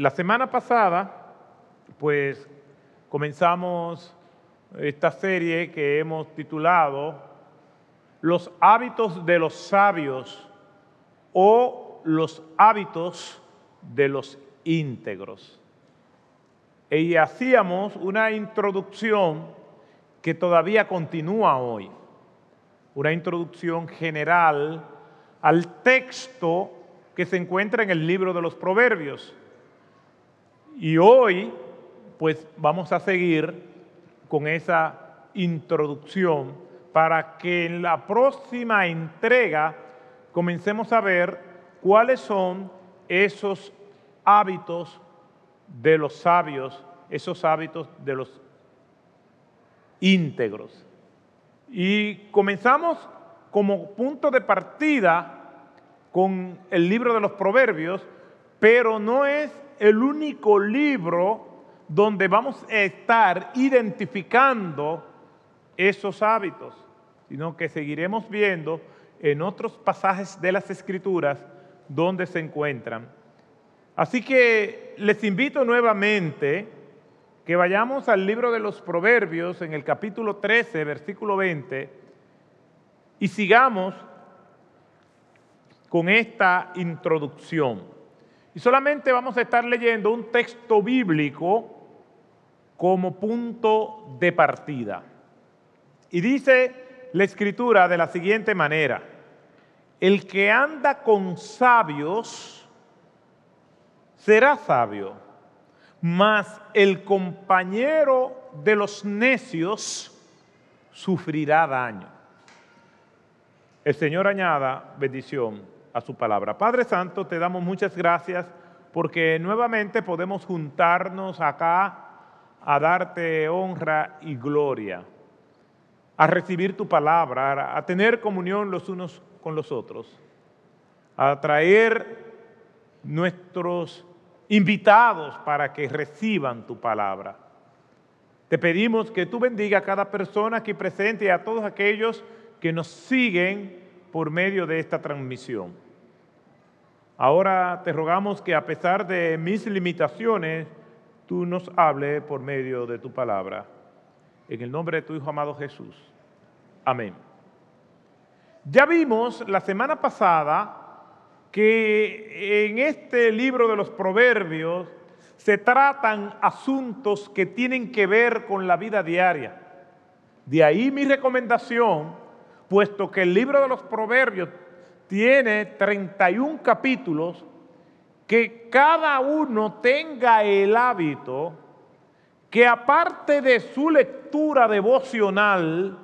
La semana pasada, pues comenzamos esta serie que hemos titulado Los hábitos de los sabios o los hábitos de los íntegros. Y hacíamos una introducción que todavía continúa hoy, una introducción general al texto que se encuentra en el libro de los Proverbios. Y hoy, pues vamos a seguir con esa introducción para que en la próxima entrega comencemos a ver cuáles son esos hábitos de los sabios, esos hábitos de los íntegros. Y comenzamos como punto de partida con el libro de los proverbios, pero no es el único libro donde vamos a estar identificando esos hábitos, sino que seguiremos viendo en otros pasajes de las escrituras donde se encuentran. Así que les invito nuevamente que vayamos al libro de los Proverbios en el capítulo 13, versículo 20, y sigamos con esta introducción. Y solamente vamos a estar leyendo un texto bíblico como punto de partida. Y dice la escritura de la siguiente manera, el que anda con sabios será sabio, mas el compañero de los necios sufrirá daño. El Señor añada bendición a su palabra. Padre Santo, te damos muchas gracias porque nuevamente podemos juntarnos acá a darte honra y gloria, a recibir tu palabra, a tener comunión los unos con los otros, a traer nuestros invitados para que reciban tu palabra. Te pedimos que tú bendiga a cada persona aquí presente y a todos aquellos que nos siguen por medio de esta transmisión. Ahora te rogamos que a pesar de mis limitaciones, tú nos hables por medio de tu palabra. En el nombre de tu Hijo amado Jesús. Amén. Ya vimos la semana pasada que en este libro de los proverbios se tratan asuntos que tienen que ver con la vida diaria. De ahí mi recomendación puesto que el libro de los proverbios tiene 31 capítulos, que cada uno tenga el hábito que aparte de su lectura devocional,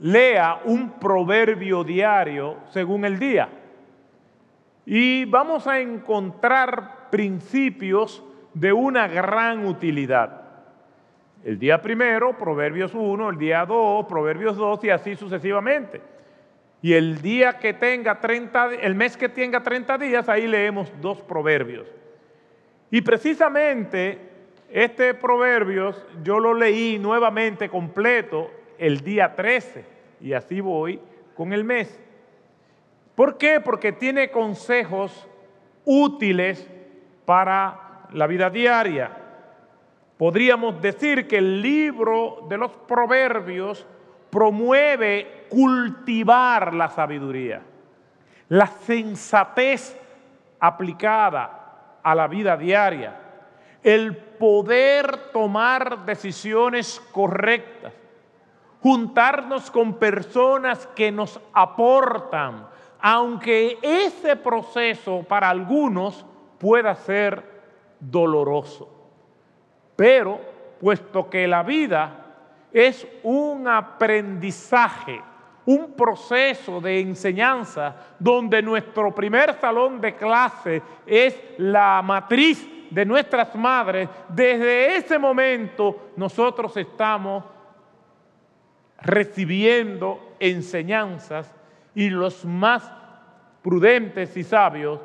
lea un proverbio diario según el día. Y vamos a encontrar principios de una gran utilidad. El día primero, Proverbios 1, el día 2, Proverbios 2 y así sucesivamente. Y el día que tenga 30, el mes que tenga 30 días, ahí leemos dos proverbios. Y precisamente este proverbios yo lo leí nuevamente completo el día 13 y así voy con el mes. ¿Por qué? Porque tiene consejos útiles para la vida diaria. Podríamos decir que el libro de los proverbios promueve cultivar la sabiduría, la sensatez aplicada a la vida diaria, el poder tomar decisiones correctas, juntarnos con personas que nos aportan, aunque ese proceso para algunos pueda ser doloroso. Pero, puesto que la vida es un aprendizaje, un proceso de enseñanza donde nuestro primer salón de clase es la matriz de nuestras madres, desde ese momento nosotros estamos recibiendo enseñanzas y los más prudentes y sabios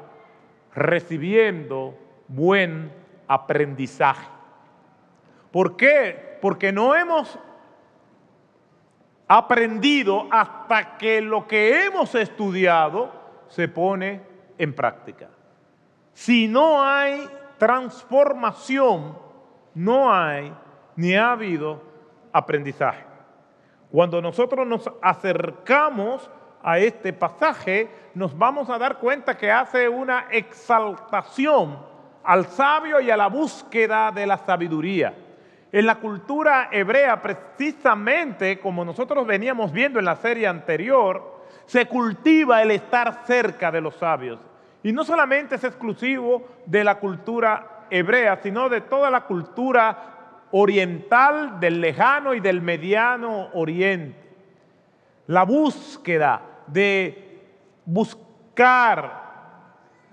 recibiendo buen aprendizaje. ¿Por qué? Porque no hemos aprendido hasta que lo que hemos estudiado se pone en práctica. Si no hay transformación, no hay ni ha habido aprendizaje. Cuando nosotros nos acercamos a este pasaje, nos vamos a dar cuenta que hace una exaltación al sabio y a la búsqueda de la sabiduría. En la cultura hebrea, precisamente como nosotros veníamos viendo en la serie anterior, se cultiva el estar cerca de los sabios. Y no solamente es exclusivo de la cultura hebrea, sino de toda la cultura oriental, del lejano y del mediano oriente. La búsqueda de buscar,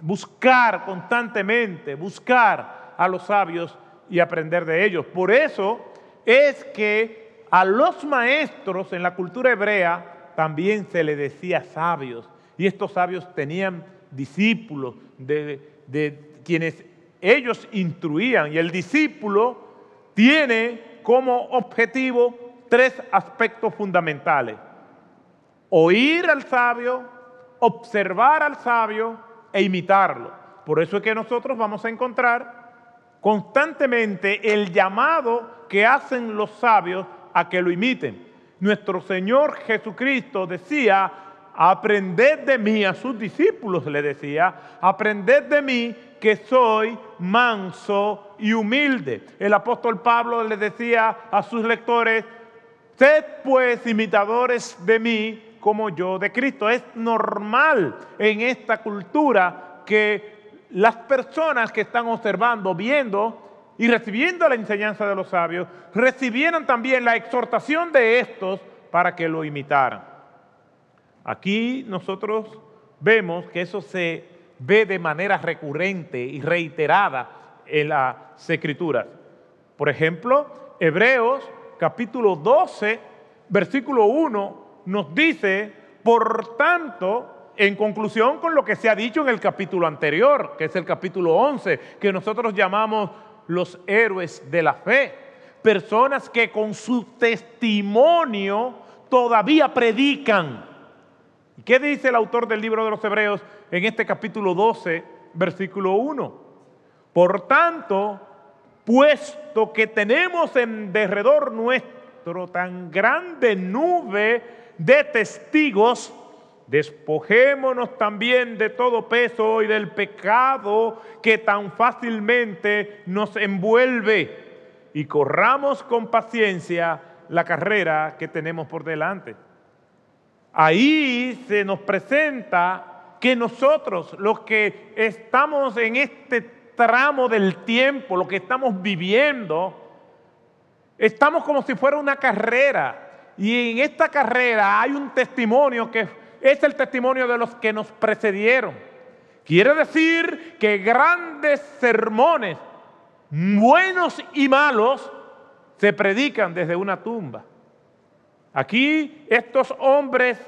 buscar constantemente, buscar a los sabios y aprender de ellos. Por eso es que a los maestros en la cultura hebrea también se le decía sabios. Y estos sabios tenían discípulos de, quienes ellos instruían. Y el discípulo tiene como objetivo tres aspectos fundamentales. Oír al sabio, observar al sabio e imitarlo. Por eso es que nosotros vamos a encontrar constantemente el llamado que hacen los sabios a que lo imiten. Nuestro Señor Jesucristo decía, aprended de mí, a sus discípulos le decía, aprended de mí que soy manso y humilde. El apóstol Pablo le decía a sus lectores, sed pues imitadores de mí como yo de Cristo. Es normal en esta cultura que las personas que están observando, viendo y recibiendo la enseñanza de los sabios, recibieran también la exhortación de estos para que lo imitaran. Aquí nosotros vemos que eso se ve de manera recurrente y reiterada en las escrituras. Por ejemplo, Hebreos capítulo 12, versículo 1 nos dice, por tanto, en conclusión con lo que se ha dicho en el capítulo anterior, que es el capítulo 11, que nosotros llamamos los héroes de la fe, personas que con su testimonio todavía predican. ¿Qué dice el autor del libro de los Hebreos en este capítulo 12, versículo 1? Por tanto, puesto que tenemos en derredor nuestro tan grande nube de testigos, Despojémonos también de todo peso y del pecado que tan fácilmente nos envuelve y corramos con paciencia la carrera que tenemos por delante. Ahí se nos presenta que nosotros, los que estamos en este tramo del tiempo, lo que estamos viviendo, estamos como si fuera una carrera. Y en esta carrera hay un testimonio que es el testimonio de los que nos precedieron. Quiere decir que grandes sermones, buenos y malos, se predican desde una tumba. Aquí estos hombres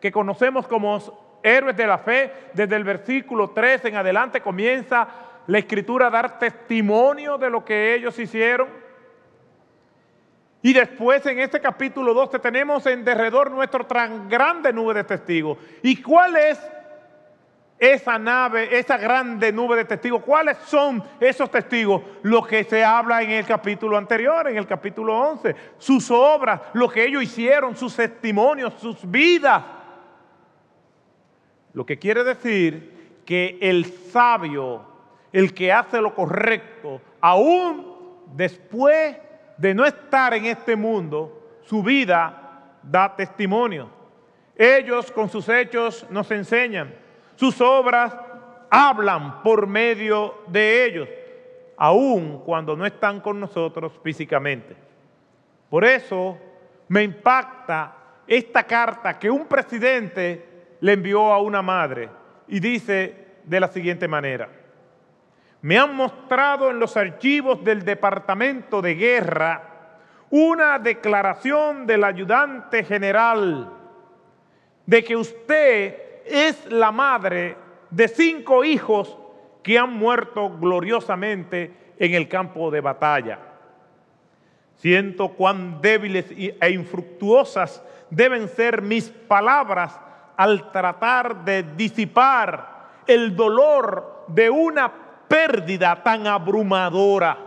que conocemos como héroes de la fe, desde el versículo 3 en adelante comienza la escritura a dar testimonio de lo que ellos hicieron. Y después en este capítulo 12 tenemos en derredor nuestro tan grande nube de testigos. ¿Y cuál es esa nave, esa grande nube de testigos? ¿Cuáles son esos testigos? Lo que se habla en el capítulo anterior, en el capítulo 11. Sus obras, lo que ellos hicieron, sus testimonios, sus vidas. Lo que quiere decir que el sabio, el que hace lo correcto, aún después de no estar en este mundo, su vida da testimonio. Ellos con sus hechos nos enseñan, sus obras hablan por medio de ellos, aun cuando no están con nosotros físicamente. Por eso me impacta esta carta que un presidente le envió a una madre y dice de la siguiente manera me han mostrado en los archivos del Departamento de Guerra una declaración del ayudante general de que usted es la madre de cinco hijos que han muerto gloriosamente en el campo de batalla. Siento cuán débiles e infructuosas deben ser mis palabras al tratar de disipar el dolor de una pérdida tan abrumadora.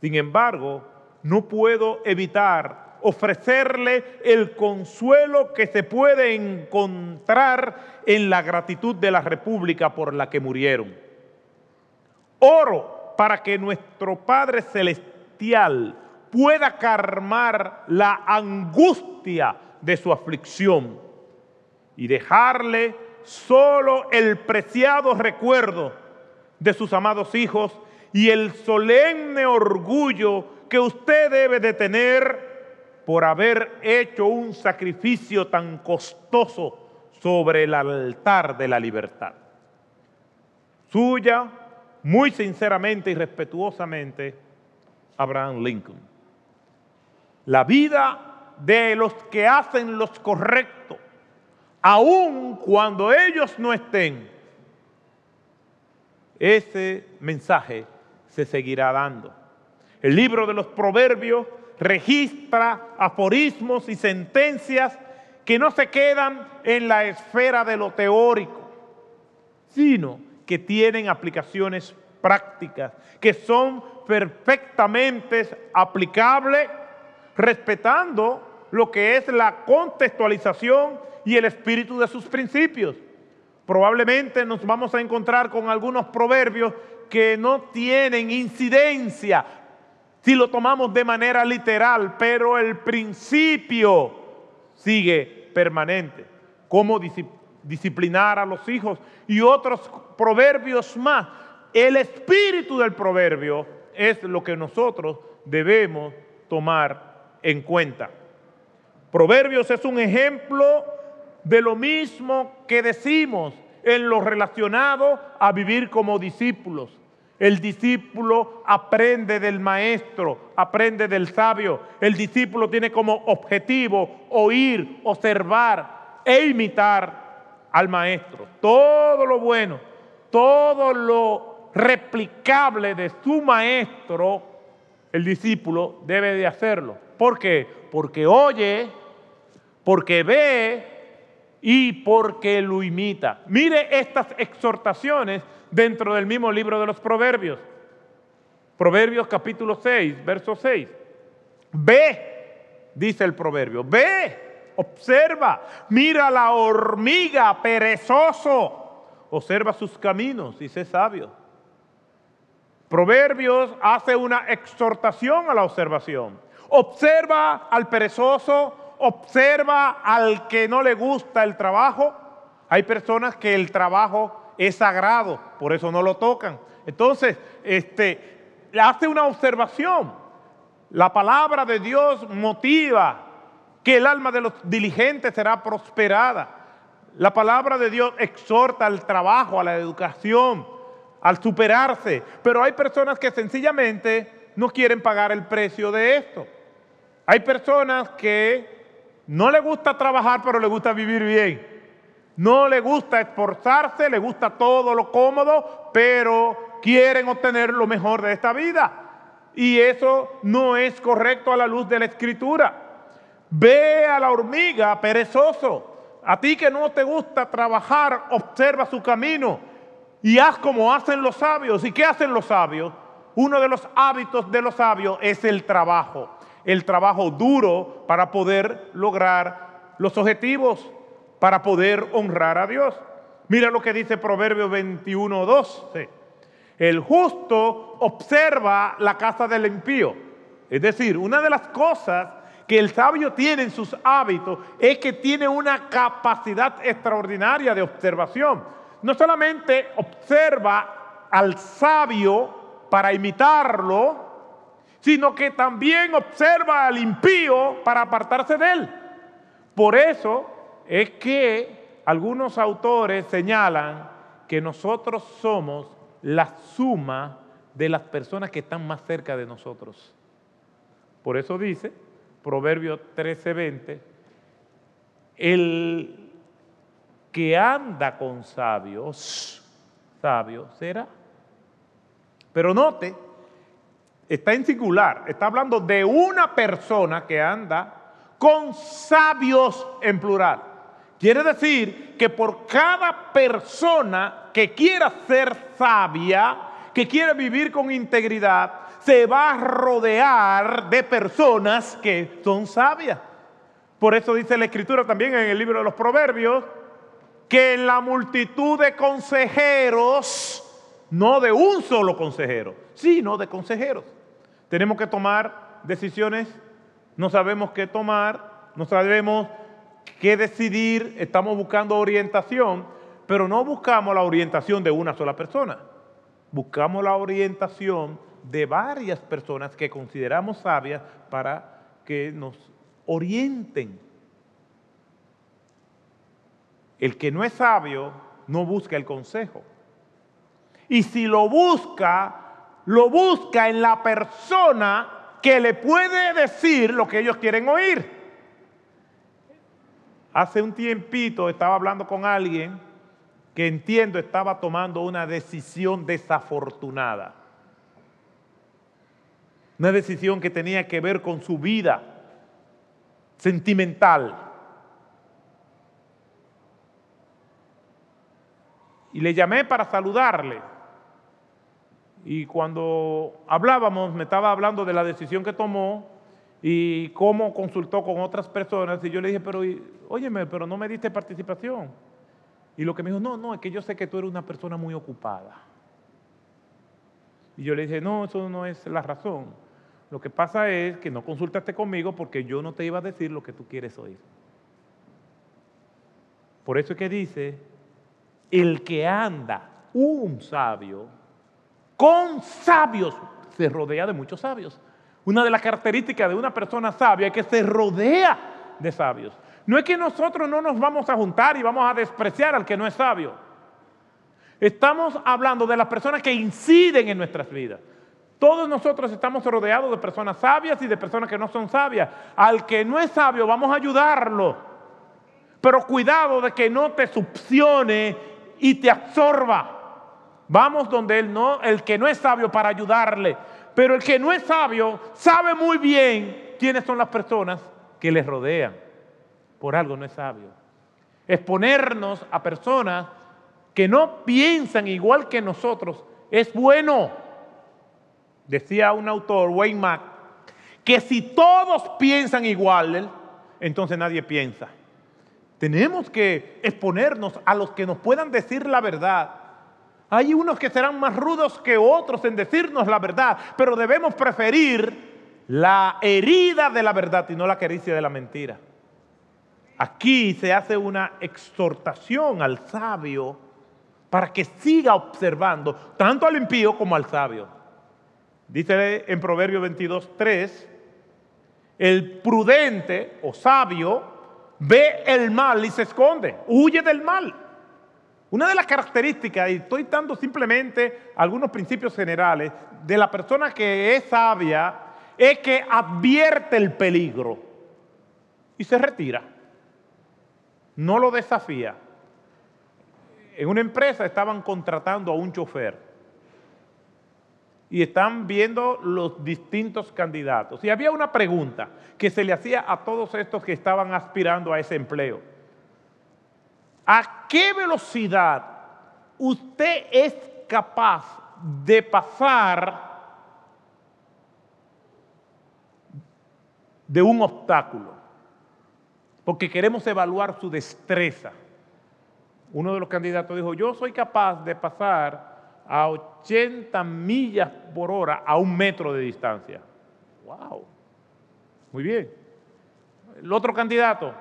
Sin embargo, no puedo evitar ofrecerle el consuelo que se puede encontrar en la gratitud de la República por la que murieron. Oro para que nuestro Padre Celestial pueda calmar la angustia de su aflicción y dejarle solo el preciado recuerdo de sus amados hijos y el solemne orgullo que usted debe de tener por haber hecho un sacrificio tan costoso sobre el altar de la libertad. Suya, muy sinceramente y respetuosamente, Abraham Lincoln. La vida de los que hacen los correctos, aun cuando ellos no estén, ese mensaje se seguirá dando. El libro de los proverbios registra aforismos y sentencias que no se quedan en la esfera de lo teórico, sino que tienen aplicaciones prácticas, que son perfectamente aplicables, respetando lo que es la contextualización y el espíritu de sus principios. Probablemente nos vamos a encontrar con algunos proverbios que no tienen incidencia si lo tomamos de manera literal, pero el principio sigue permanente. Cómo disciplinar a los hijos y otros proverbios más. El espíritu del proverbio es lo que nosotros debemos tomar en cuenta. Proverbios es un ejemplo de lo mismo que decimos en lo relacionado a vivir como discípulos. El discípulo aprende del maestro, aprende del sabio. El discípulo tiene como objetivo oír, observar e imitar al maestro. Todo lo bueno, todo lo replicable de su maestro, el discípulo debe de hacerlo. ¿Por qué? Porque oye, porque ve y porque lo imita. Mire estas exhortaciones dentro del mismo libro de los Proverbios. Proverbios capítulo 6, verso 6. Ve, dice el proverbio, ve, observa, mira la hormiga perezoso, observa sus caminos y sé sabio. Proverbios hace una exhortación a la observación. Observa al perezoso, observa al que no le gusta el trabajo. Hay personas que el trabajo es sagrado, por eso no lo tocan. Entonces, este, hace una observación. La palabra de Dios motiva que el alma de los diligentes será prosperada. La palabra de Dios exhorta al trabajo, a la educación, al superarse. Pero hay personas que sencillamente no quieren pagar el precio de esto. Hay personas que no le gusta trabajar, pero le gusta vivir bien. No le gusta esforzarse, le gusta todo lo cómodo, pero quieren obtener lo mejor de esta vida. Y eso no es correcto a la luz de la escritura. Ve a la hormiga perezoso. A ti que no te gusta trabajar, observa su camino y haz como hacen los sabios. ¿Y qué hacen los sabios? Uno de los hábitos de los sabios es el trabajo el trabajo duro para poder lograr los objetivos, para poder honrar a Dios. Mira lo que dice Proverbio 21, 12. El justo observa la casa del impío. Es decir, una de las cosas que el sabio tiene en sus hábitos es que tiene una capacidad extraordinaria de observación. No solamente observa al sabio para imitarlo, sino que también observa al impío para apartarse de él. Por eso es que algunos autores señalan que nosotros somos la suma de las personas que están más cerca de nosotros. Por eso dice Proverbio 13:20, el que anda con sabios, sabio será. Pero note está en singular, está hablando de una persona que anda con sabios en plural. Quiere decir que por cada persona que quiera ser sabia, que quiere vivir con integridad, se va a rodear de personas que son sabias. Por eso dice la escritura también en el libro de los Proverbios, que en la multitud de consejeros, no de un solo consejero, sino de consejeros. Tenemos que tomar decisiones, no sabemos qué tomar, no sabemos qué decidir, estamos buscando orientación, pero no buscamos la orientación de una sola persona, buscamos la orientación de varias personas que consideramos sabias para que nos orienten. El que no es sabio no busca el consejo. Y si lo busca, lo busca en la persona que le puede decir lo que ellos quieren oír. Hace un tiempito estaba hablando con alguien que entiendo estaba tomando una decisión desafortunada. Una decisión que tenía que ver con su vida sentimental. Y le llamé para saludarle. Y cuando hablábamos, me estaba hablando de la decisión que tomó y cómo consultó con otras personas. Y yo le dije, pero óyeme, pero no me diste participación. Y lo que me dijo, no, no, es que yo sé que tú eres una persona muy ocupada. Y yo le dije, no, eso no es la razón. Lo que pasa es que no consultaste conmigo porque yo no te iba a decir lo que tú quieres oír. Por eso es que dice, el que anda un sabio, con sabios, se rodea de muchos sabios. Una de las características de una persona sabia es que se rodea de sabios. No es que nosotros no nos vamos a juntar y vamos a despreciar al que no es sabio. Estamos hablando de las personas que inciden en nuestras vidas. Todos nosotros estamos rodeados de personas sabias y de personas que no son sabias. Al que no es sabio vamos a ayudarlo. Pero cuidado de que no te succione y te absorba. Vamos donde él no, el que no es sabio para ayudarle. Pero el que no es sabio sabe muy bien quiénes son las personas que le rodean. Por algo no es sabio. Exponernos a personas que no piensan igual que nosotros es bueno. Decía un autor, Wayne Mack, que si todos piensan igual, entonces nadie piensa. Tenemos que exponernos a los que nos puedan decir la verdad. Hay unos que serán más rudos que otros en decirnos la verdad, pero debemos preferir la herida de la verdad y no la caricia de la mentira. Aquí se hace una exhortación al sabio para que siga observando tanto al impío como al sabio. Dice en Proverbio 22, 3, el prudente o sabio ve el mal y se esconde, huye del mal. Una de las características, y estoy dando simplemente algunos principios generales, de la persona que es sabia, es que advierte el peligro y se retira. No lo desafía. En una empresa estaban contratando a un chofer y están viendo los distintos candidatos. Y había una pregunta que se le hacía a todos estos que estaban aspirando a ese empleo. ¿A qué velocidad usted es capaz de pasar de un obstáculo? Porque queremos evaluar su destreza. Uno de los candidatos dijo, yo soy capaz de pasar a 80 millas por hora a un metro de distancia. ¡Wow! Muy bien. El otro candidato,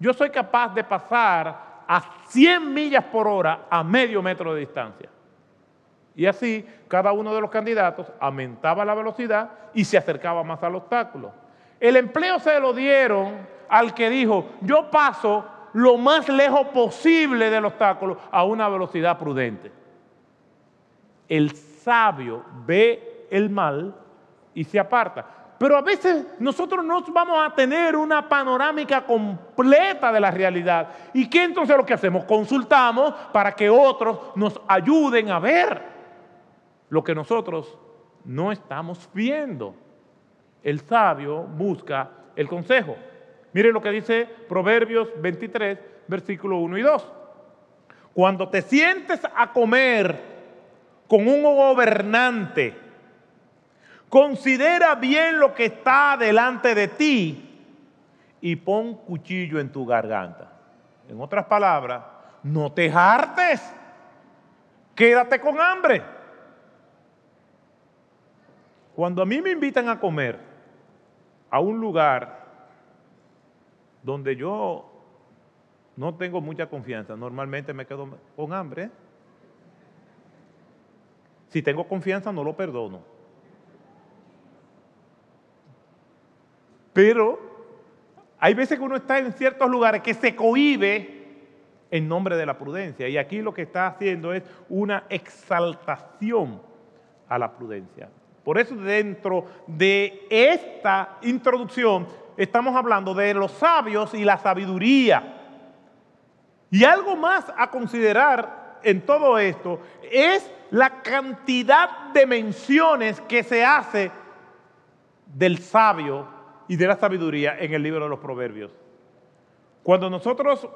yo soy capaz de pasar a 100 millas por hora a medio metro de distancia. Y así cada uno de los candidatos aumentaba la velocidad y se acercaba más al obstáculo. El empleo se lo dieron al que dijo, yo paso lo más lejos posible del obstáculo a una velocidad prudente el sabio ve el mal y se aparta. Pero a veces nosotros no vamos a tener una panorámica completa de la realidad. ¿Y qué entonces lo que hacemos? Consultamos para que otros nos ayuden a ver lo que nosotros no estamos viendo. El sabio busca el consejo. Mire lo que dice Proverbios 23, versículo 1 y 2. Cuando te sientes a comer con un gobernante, considera bien lo que está delante de ti y pon cuchillo en tu garganta. En otras palabras, no te hartes, quédate con hambre. Cuando a mí me invitan a comer a un lugar donde yo no tengo mucha confianza, normalmente me quedo con hambre. Si tengo confianza, no lo perdono. Pero hay veces que uno está en ciertos lugares que se cohibe en nombre de la prudencia. Y aquí lo que está haciendo es una exaltación a la prudencia. Por eso dentro de esta introducción estamos hablando de los sabios y la sabiduría. Y algo más a considerar en todo esto es la cantidad de menciones que se hace del sabio y de la sabiduría en el libro de los proverbios. Cuando nosotros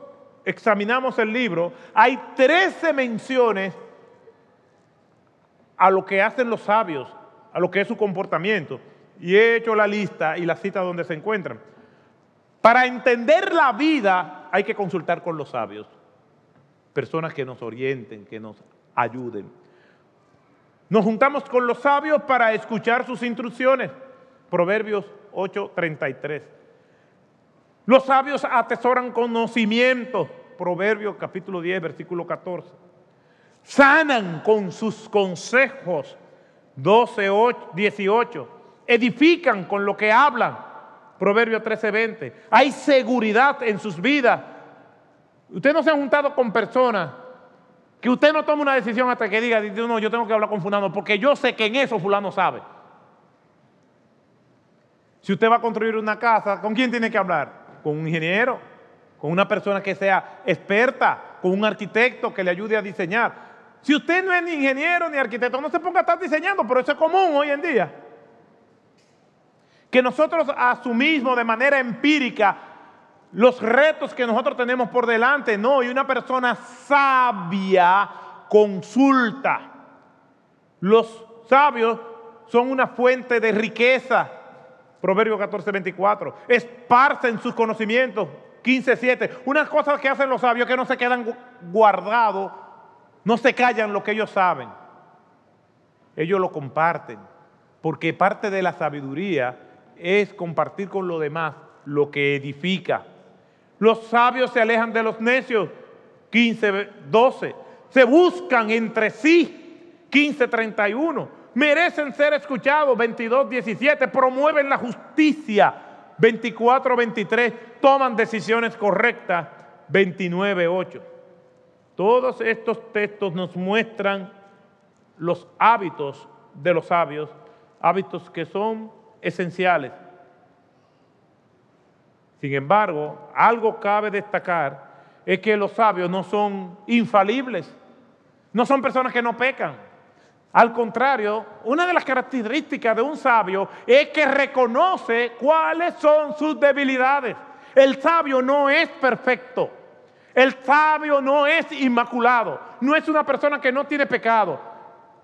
examinamos el libro, hay 13 menciones a lo que hacen los sabios, a lo que es su comportamiento. Y he hecho la lista y la cita donde se encuentran. Para entender la vida hay que consultar con los sabios, personas que nos orienten, que nos ayuden. Nos juntamos con los sabios para escuchar sus instrucciones. Proverbios 8:33. Los sabios atesoran conocimiento. Proverbios capítulo 10, versículo 14. Sanan con sus consejos. 12, 18. Edifican con lo que hablan. Proverbios 13, 20. Hay seguridad en sus vidas. Usted no se ha juntado con personas que usted no toma una decisión hasta que diga, no, yo tengo que hablar con fulano, porque yo sé que en eso fulano sabe. Si usted va a construir una casa, ¿con quién tiene que hablar? con un ingeniero, con una persona que sea experta, con un arquitecto que le ayude a diseñar. Si usted no es ni ingeniero ni arquitecto, no se ponga a estar diseñando, pero eso es común hoy en día. Que nosotros asumimos de manera empírica los retos que nosotros tenemos por delante, no, y una persona sabia consulta. Los sabios son una fuente de riqueza, Proverbio 14, 24. Esparcen sus conocimientos. 15, 7. Unas cosas que hacen los sabios que no se quedan guardados, no se callan lo que ellos saben. Ellos lo comparten. Porque parte de la sabiduría es compartir con los demás lo que edifica. Los sabios se alejan de los necios. 15, 12. Se buscan entre sí. 15, 31 merecen ser escuchados, 22, 17, promueven la justicia, 24, 23, toman decisiones correctas, 29, 8. Todos estos textos nos muestran los hábitos de los sabios, hábitos que son esenciales. Sin embargo, algo cabe destacar es que los sabios no son infalibles, no son personas que no pecan. Al contrario, una de las características de un sabio es que reconoce cuáles son sus debilidades. El sabio no es perfecto. El sabio no es inmaculado. No es una persona que no tiene pecado.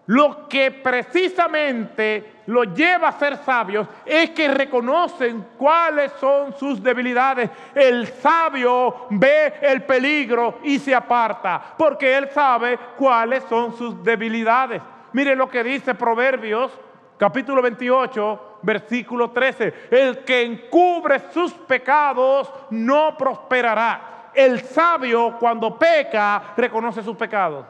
Lo que precisamente lo lleva a ser sabios es que reconocen cuáles son sus debilidades. El sabio ve el peligro y se aparta porque él sabe cuáles son sus debilidades. Mire lo que dice Proverbios capítulo 28, versículo 13. El que encubre sus pecados no prosperará. El sabio cuando peca reconoce sus pecados.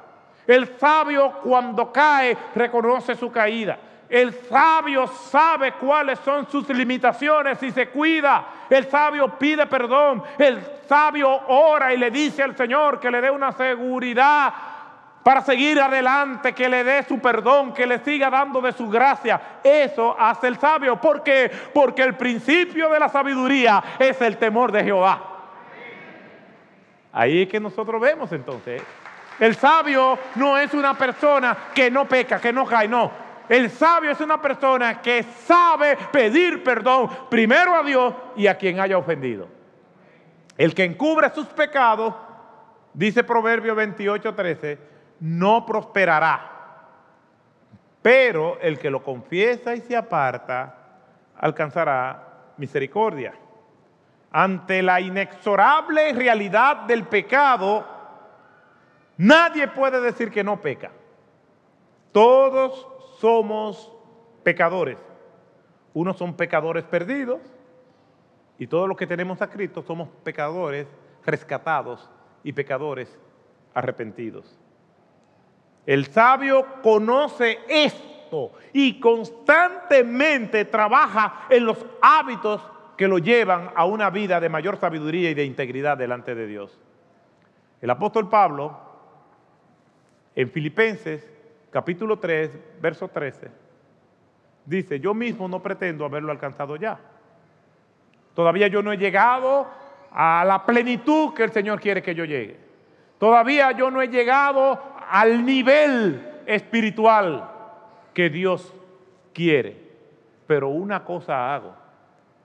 El sabio cuando cae reconoce su caída. El sabio sabe cuáles son sus limitaciones y se cuida. El sabio pide perdón. El sabio ora y le dice al Señor que le dé una seguridad para seguir adelante, que le dé su perdón, que le siga dando de su gracia. Eso hace el sabio. ¿Por qué? Porque el principio de la sabiduría es el temor de Jehová. Ahí es que nosotros vemos entonces. El sabio no es una persona que no peca, que no cae, no. El sabio es una persona que sabe pedir perdón primero a Dios y a quien haya ofendido. El que encubre sus pecados, dice Proverbio 28, 13, no prosperará. Pero el que lo confiesa y se aparta, alcanzará misericordia. Ante la inexorable realidad del pecado, nadie puede decir que no peca. Todos somos pecadores. Unos son pecadores perdidos y todos los que tenemos a Cristo somos pecadores rescatados y pecadores arrepentidos. El sabio conoce esto y constantemente trabaja en los hábitos que lo llevan a una vida de mayor sabiduría y de integridad delante de Dios. El apóstol Pablo, en Filipenses capítulo 3, verso 13, dice, yo mismo no pretendo haberlo alcanzado ya. Todavía yo no he llegado a la plenitud que el Señor quiere que yo llegue. Todavía yo no he llegado al nivel espiritual que Dios quiere. Pero una cosa hago,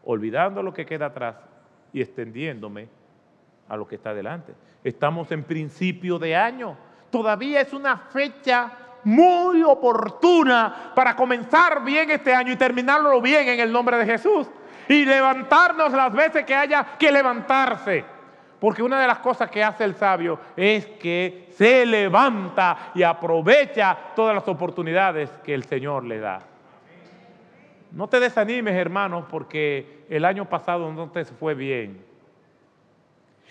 olvidando lo que queda atrás y extendiéndome a lo que está delante. Estamos en principio de año. Todavía es una fecha muy oportuna para comenzar bien este año y terminarlo bien en el nombre de Jesús. Y levantarnos las veces que haya que levantarse. Porque una de las cosas que hace el sabio es que se levanta y aprovecha todas las oportunidades que el Señor le da. No te desanimes, hermanos, porque el año pasado no te fue bien.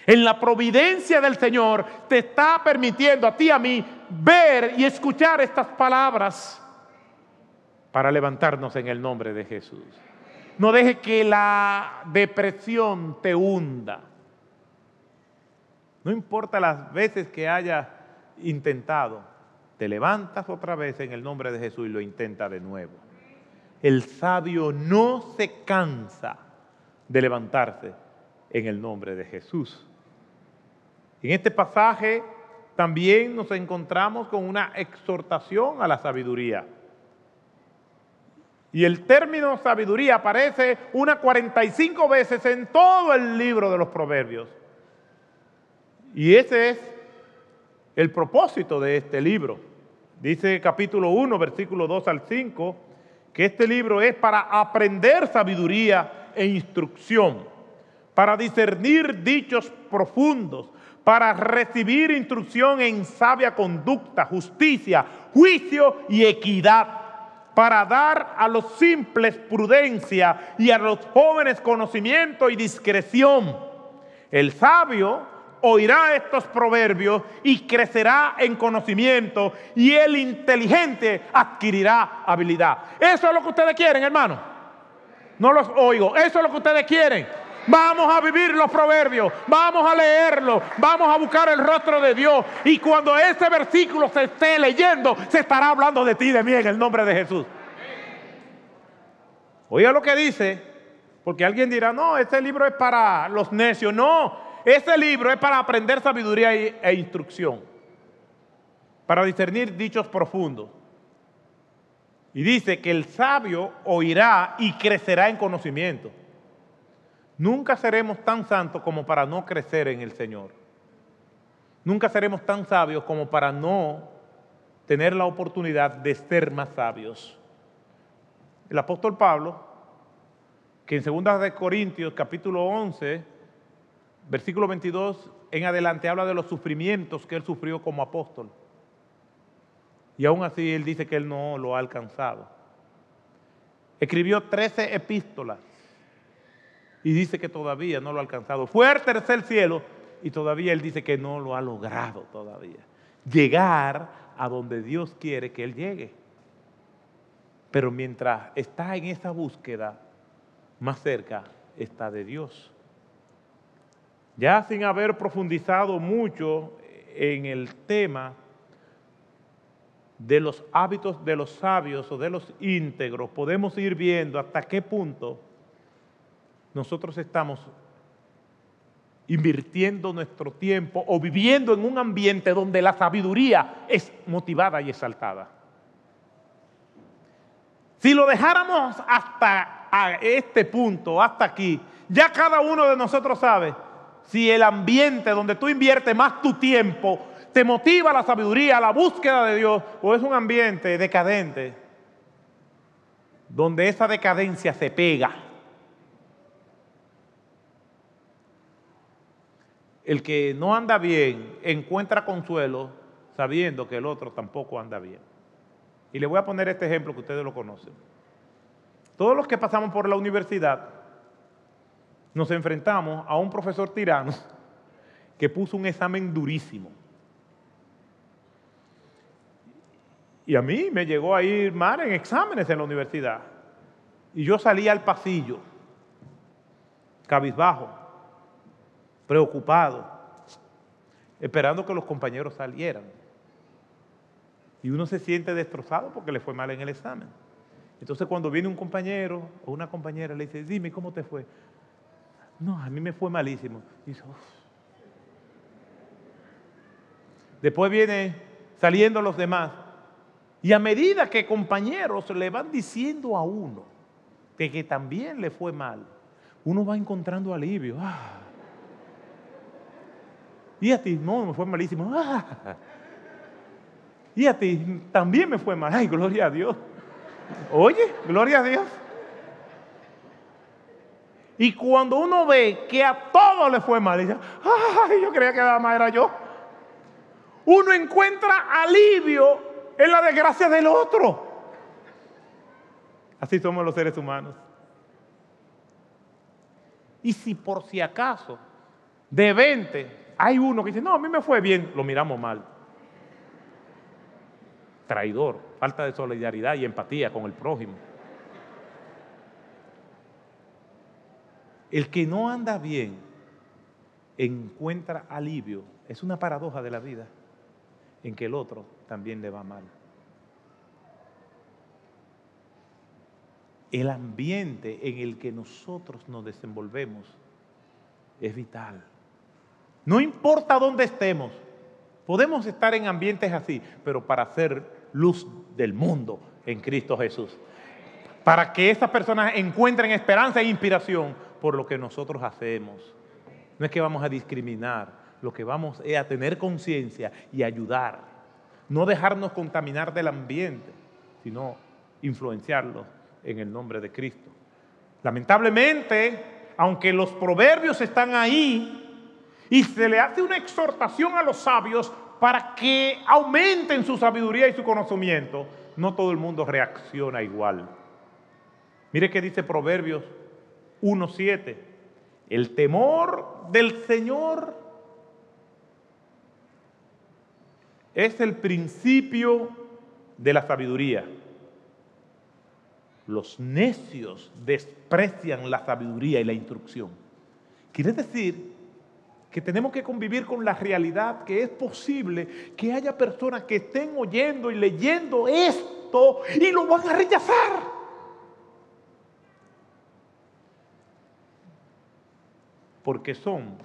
En la providencia del Señor te está permitiendo a ti y a mí ver y escuchar estas palabras para levantarnos en el nombre de Jesús. No deje que la depresión te hunda. No importa las veces que haya intentado, te levantas otra vez en el nombre de Jesús y lo intenta de nuevo. El sabio no se cansa de levantarse en el nombre de Jesús. En este pasaje también nos encontramos con una exhortación a la sabiduría. Y el término sabiduría aparece unas 45 veces en todo el libro de los proverbios. Y ese es el propósito de este libro. Dice capítulo 1, versículo 2 al 5, que este libro es para aprender sabiduría e instrucción, para discernir dichos profundos, para recibir instrucción en sabia conducta, justicia, juicio y equidad, para dar a los simples prudencia y a los jóvenes conocimiento y discreción. El sabio oirá estos proverbios y crecerá en conocimiento y el inteligente adquirirá habilidad. Eso es lo que ustedes quieren, hermano. No los oigo. Eso es lo que ustedes quieren. Vamos a vivir los proverbios, vamos a leerlos, vamos a buscar el rostro de Dios. Y cuando ese versículo se esté leyendo, se estará hablando de ti, de mí, en el nombre de Jesús. Oiga lo que dice, porque alguien dirá, no, este libro es para los necios. No, este libro es para aprender sabiduría e instrucción, para discernir dichos profundos. Y dice que el sabio oirá y crecerá en conocimiento. Nunca seremos tan santos como para no crecer en el Señor. Nunca seremos tan sabios como para no tener la oportunidad de ser más sabios. El apóstol Pablo, que en 2 de Corintios capítulo 11, versículo 22 en adelante habla de los sufrimientos que él sufrió como apóstol. Y aún así él dice que él no lo ha alcanzado. Escribió 13 epístolas y dice que todavía no lo ha alcanzado. Fue al tercer cielo y todavía él dice que no lo ha logrado todavía. Llegar a donde Dios quiere que él llegue. Pero mientras está en esa búsqueda, más cerca está de Dios. Ya sin haber profundizado mucho en el tema de los hábitos de los sabios o de los íntegros, podemos ir viendo hasta qué punto nosotros estamos invirtiendo nuestro tiempo o viviendo en un ambiente donde la sabiduría es motivada y exaltada. Si lo dejáramos hasta a este punto, hasta aquí, ya cada uno de nosotros sabe si el ambiente donde tú inviertes más tu tiempo te motiva a la sabiduría, a la búsqueda de Dios, o es un ambiente decadente, donde esa decadencia se pega. El que no anda bien encuentra consuelo sabiendo que el otro tampoco anda bien. Y le voy a poner este ejemplo que ustedes lo conocen. Todos los que pasamos por la universidad nos enfrentamos a un profesor tirano que puso un examen durísimo. Y a mí me llegó a ir mal en exámenes en la universidad. Y yo salí al pasillo, cabizbajo, preocupado, esperando que los compañeros salieran. Y uno se siente destrozado porque le fue mal en el examen. Entonces cuando viene un compañero o una compañera le dice, dime, ¿cómo te fue? No, a mí me fue malísimo. Después viene saliendo los demás. Y a medida que compañeros le van diciendo a uno que, que también le fue mal, uno va encontrando alivio. Ah. Y a ti, no, me fue malísimo. Ah. Y a ti, también me fue mal. Ay, gloria a Dios. Oye, gloria a Dios. Y cuando uno ve que a todos le fue mal, dice, yo creía que nada más era yo. Uno encuentra alivio en la desgracia del otro. Así somos los seres humanos. Y si por si acaso de 20 hay uno que dice, no, a mí me fue bien, lo miramos mal. Traidor, falta de solidaridad y empatía con el prójimo. El que no anda bien encuentra alivio. Es una paradoja de la vida en que el otro también le va mal. El ambiente en el que nosotros nos desenvolvemos es vital. No importa dónde estemos, podemos estar en ambientes así, pero para ser luz del mundo en Cristo Jesús. Para que esas personas encuentren esperanza e inspiración por lo que nosotros hacemos. No es que vamos a discriminar, lo que vamos es a tener conciencia y ayudar. No dejarnos contaminar del ambiente, sino influenciarlo en el nombre de Cristo. Lamentablemente, aunque los proverbios están ahí y se le hace una exhortación a los sabios para que aumenten su sabiduría y su conocimiento, no todo el mundo reacciona igual. Mire qué dice Proverbios 1.7. El temor del Señor es el principio de la sabiduría. Los necios desprecian la sabiduría y la instrucción. Quiere decir que tenemos que convivir con la realidad que es posible que haya personas que estén oyendo y leyendo esto y lo van a rechazar. Porque son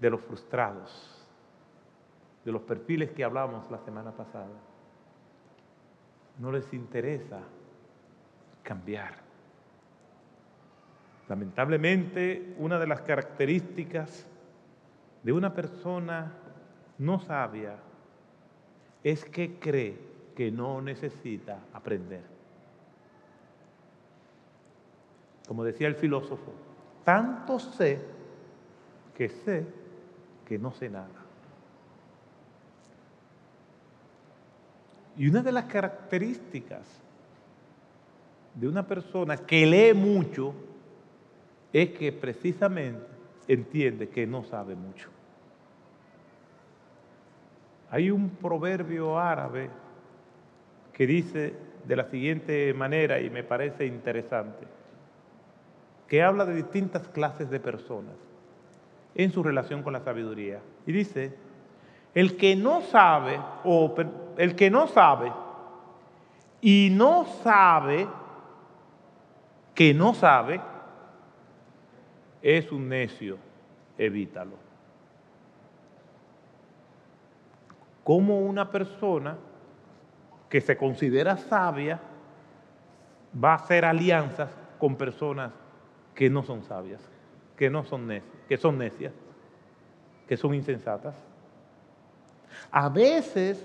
de los frustrados, de los perfiles que hablamos la semana pasada. No les interesa cambiar. Lamentablemente, una de las características de una persona no sabia es que cree que no necesita aprender. Como decía el filósofo, tanto sé que sé que no sé nada. Y una de las características de una persona que lee mucho es que precisamente entiende que no sabe mucho. Hay un proverbio árabe que dice de la siguiente manera y me parece interesante que habla de distintas clases de personas en su relación con la sabiduría. Y dice, el que no sabe, o el que no sabe, y no sabe que no sabe, es un necio, evítalo. Como una persona que se considera sabia va a hacer alianzas con personas que no son sabias. que no son necias, que son necias, que son insensatas. A veces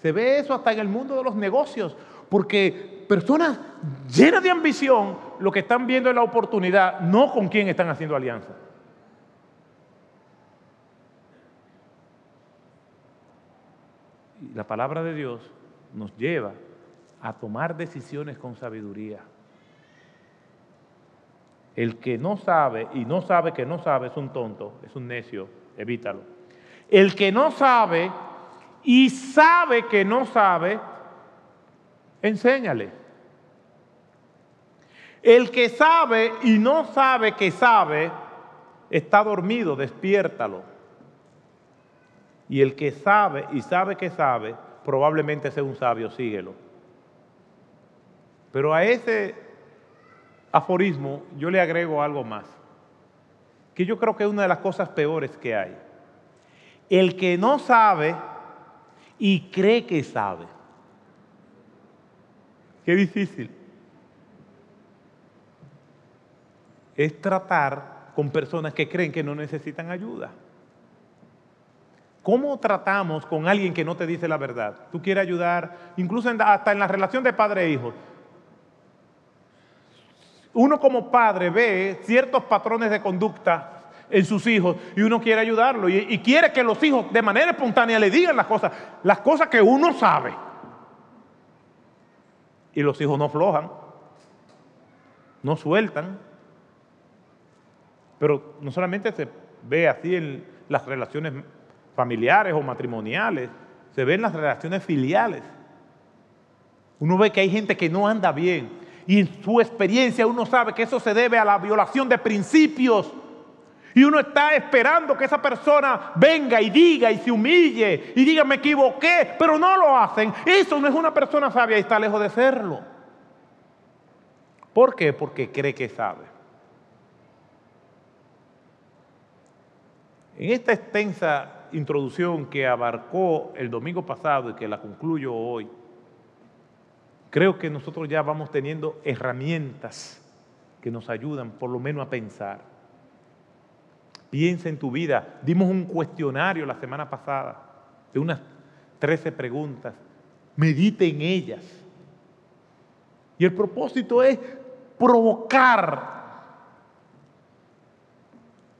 se ve eso hasta en el mundo de los negocios, porque personas llenas de ambición lo que están viendo es la oportunidad, no con quién están haciendo alianza. La palabra de Dios nos lleva a tomar decisiones con sabiduría. El que no sabe y no sabe que no sabe es un tonto, es un necio, evítalo. El que no sabe y sabe que no sabe, enséñale. El que sabe y no sabe que sabe, está dormido, despiértalo. Y el que sabe y sabe que sabe, probablemente sea un sabio, síguelo. Pero a ese aforismo yo le agrego algo más, que yo creo que es una de las cosas peores que hay. El que no sabe y cree que sabe. Qué difícil. Es tratar con personas que creen que no necesitan ayuda. ¿Cómo tratamos con alguien que no te dice la verdad? Tú quieres ayudar, incluso hasta en la relación de padre e hijo uno como padre ve ciertos patrones de conducta en sus hijos y uno quiere ayudarlo y, quiere que los hijos de manera espontánea le digan las cosas, las cosas que uno sabe. Y los hijos no flojan, no sueltan. Pero no solamente se ve así en las relaciones familiares o matrimoniales, se ve en las relaciones filiales. Uno ve que hay gente que no anda bien, y en su experiencia uno sabe que eso se debe a la violación de principios. Y uno está esperando que esa persona venga y diga y se humille y diga me equivoqué, pero no lo hacen. Eso no es una persona sabia y está lejos de serlo. ¿Por qué? Porque cree que sabe. En esta extensa introducción que abarcó el domingo pasado y que la concluyo hoy, creo que nosotros ya vamos teniendo herramientas que nos ayudan por lo menos a pensar. Piensa en tu vida. Dimos un cuestionario la semana pasada de unas 13 preguntas. Medite en ellas. Y el propósito es provocar,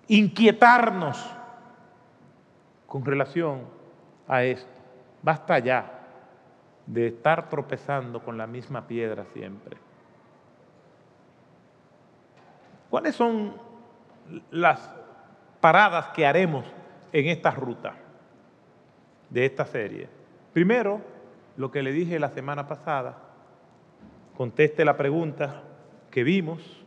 inquietarnos con relación a esto. Basta ya de estar tropezando con la misma piedra siempre. ¿Cuáles son las paradas que haremos en esta ruta de esta serie? Primero, lo que le dije la semana pasada, conteste la pregunta que vimos.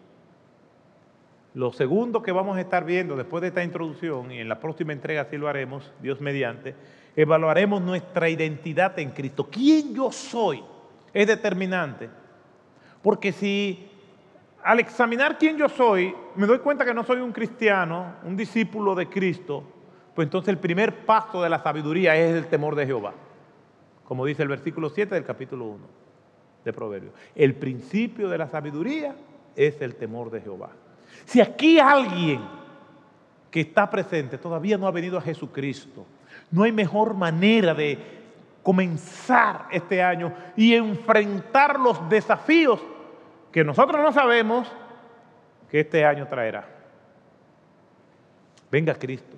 Lo segundo que vamos a estar viendo después de esta introducción, y en la próxima entrega así lo haremos, Dios mediante, evaluaremos nuestra identidad en Cristo. ¿Quién yo soy? Es determinante. Porque si al examinar quién yo soy, me doy cuenta que no soy un cristiano, un discípulo de Cristo, pues entonces el primer paso de la sabiduría es el temor de Jehová. Como dice el versículo 7 del capítulo 1 de Proverbios. El principio de la sabiduría es el temor de Jehová. Si aquí alguien que está presente todavía no ha venido a Jesucristo, no hay mejor manera de comenzar este año y enfrentar los desafíos que nosotros no sabemos que este año traerá. Venga Cristo.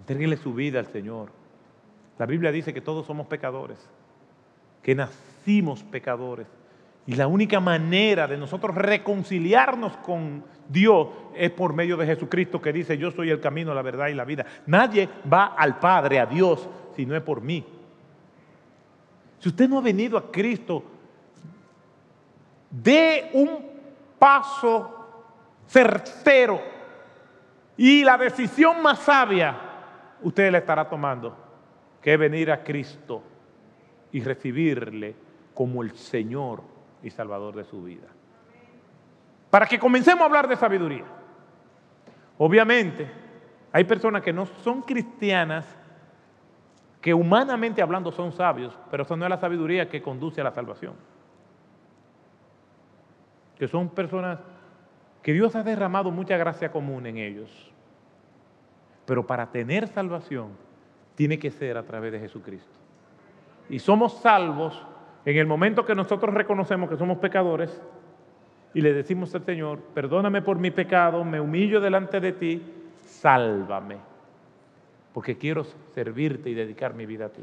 Entréguele su vida al Señor. La Biblia dice que todos somos pecadores, que nacimos pecadores y la única manera de nosotros reconciliarnos con Dios es por medio de Jesucristo que dice, yo soy el camino, la verdad y la vida. Nadie va al Padre, a Dios, si no es por mí. Si usted no ha venido a Cristo, dé un paso certero y la decisión más sabia usted la estará tomando, que es venir a Cristo y recibirle como el Señor y Salvador de su vida. Para que comencemos a hablar de sabiduría. Obviamente, hay personas que no son cristianas, que humanamente hablando son sabios, pero eso no es la sabiduría que conduce a la salvación. Que son personas que Dios ha derramado mucha gracia común en ellos. Pero para tener salvación tiene que ser a través de Jesucristo. Y somos salvos en el momento que nosotros reconocemos que somos pecadores y le decimos al Señor, perdóname por mi pecado, me humillo delante de ti, sálvame, porque quiero servirte y dedicar mi vida a ti.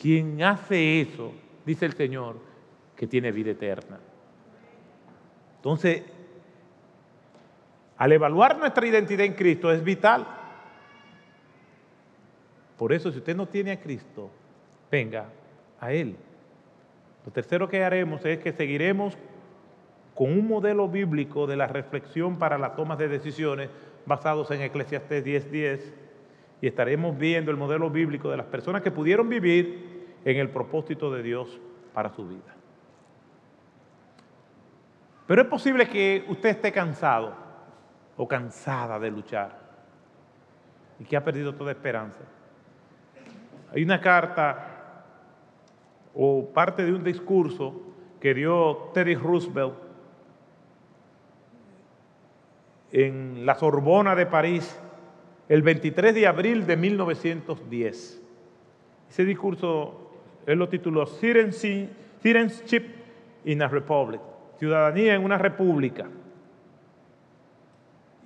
Quien hace eso, dice el Señor, que tiene vida eterna. Entonces, al evaluar nuestra identidad en Cristo es vital. Por eso, si usted no tiene a Cristo, venga a Él. Lo tercero que haremos es que seguiremos con un modelo bíblico de la reflexión para la toma de decisiones basados en Eclesiastes 10:10 y estaremos viendo el modelo bíblico de las personas que pudieron vivir en el propósito de Dios para su vida. Pero es posible que usted esté cansado o cansada de luchar y que ha perdido toda esperanza. Hay una carta o parte de un discurso que dio Teddy Roosevelt en la Sorbona de París el 23 de abril de 1910. Ese discurso él lo tituló Citizenship in a Republic, ciudadanía en una república.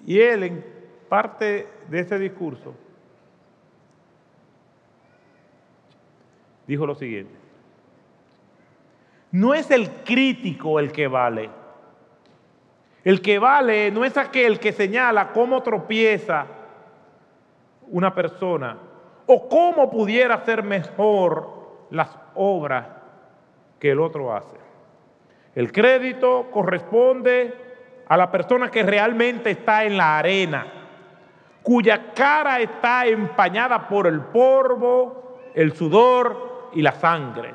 Y él en parte de ese discurso dijo lo siguiente, no es el crítico el que vale, el que vale no es aquel que señala cómo tropieza una persona o cómo pudiera hacer mejor las obras que el otro hace. El crédito corresponde a la persona que realmente está en la arena, cuya cara está empañada por el polvo, el sudor y la sangre,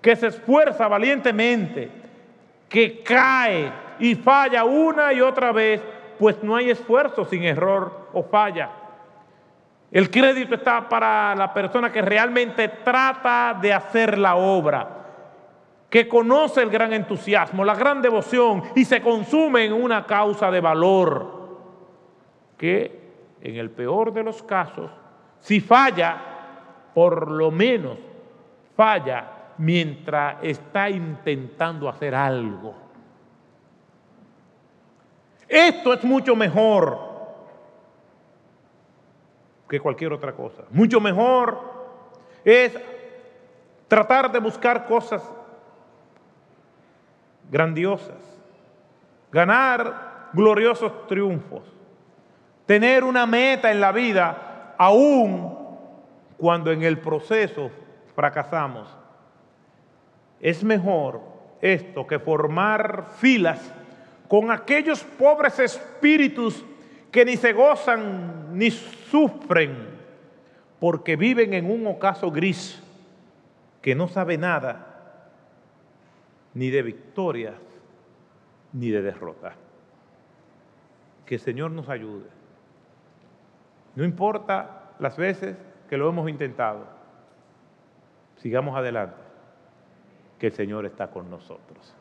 que se esfuerza valientemente, que cae y falla una y otra vez, pues no hay esfuerzo sin error o falla. El crédito está para la persona que realmente trata de hacer la obra, que conoce el gran entusiasmo, la gran devoción y se consume en una causa de valor, que en el peor de los casos, si falla, por lo menos falla mientras está intentando hacer algo. Esto es mucho mejor que cualquier otra cosa. Mucho mejor es tratar de buscar cosas grandiosas, ganar gloriosos triunfos, tener una meta en la vida, aún cuando en el proceso fracasamos. Es mejor esto que formar filas con aquellos pobres espíritus que ni se gozan ni sufren porque viven en un ocaso gris que no sabe nada ni de victorias ni de derrota. Que el Señor nos ayude. No importa las veces que lo hemos intentado, sigamos adelante, que el Señor está con nosotros.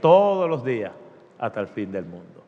Todos los días hasta el fin del mundo.